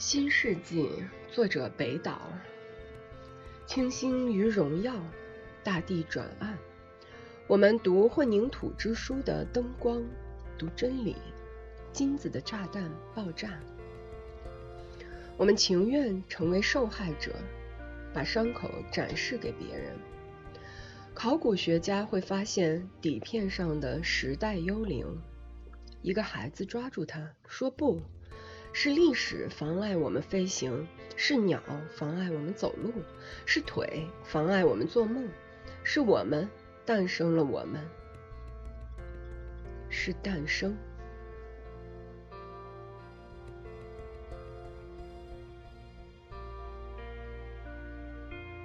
新世纪，作者北岛。清新于荣耀，大地转暗。我们读混凝土之书的灯光，读真理。金子的炸弹爆炸。我们情愿成为受害者，把伤口展示给别人。考古学家会发现底片上的时代幽灵。一个孩子抓住它，说不。是历史妨碍我们飞行，是鸟妨碍我们走路，是腿妨碍我们做梦，是我们诞生了我们，是诞生。